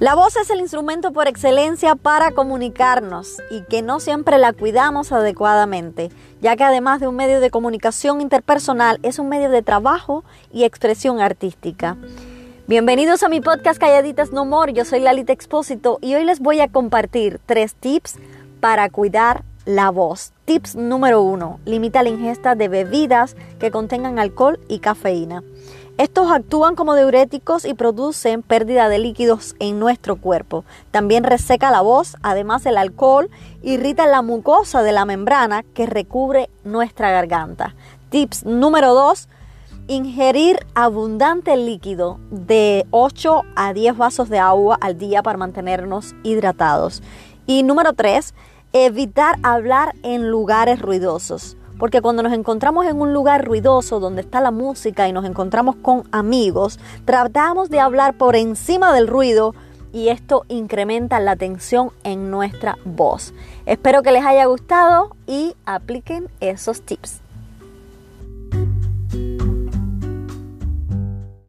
La voz es el instrumento por excelencia para comunicarnos y que no siempre la cuidamos adecuadamente, ya que además de un medio de comunicación interpersonal es un medio de trabajo y expresión artística. Bienvenidos a mi podcast Calladitas No More, yo soy Lalita Expósito y hoy les voy a compartir tres tips para cuidar la voz. Tips número uno, limita la ingesta de bebidas que contengan alcohol y cafeína. Estos actúan como diuréticos y producen pérdida de líquidos en nuestro cuerpo. También reseca la voz, además el alcohol irrita la mucosa de la membrana que recubre nuestra garganta. Tips número 2. Ingerir abundante líquido de 8 a 10 vasos de agua al día para mantenernos hidratados. Y número 3. Evitar hablar en lugares ruidosos. Porque cuando nos encontramos en un lugar ruidoso donde está la música y nos encontramos con amigos, tratamos de hablar por encima del ruido y esto incrementa la tensión en nuestra voz. Espero que les haya gustado y apliquen esos tips.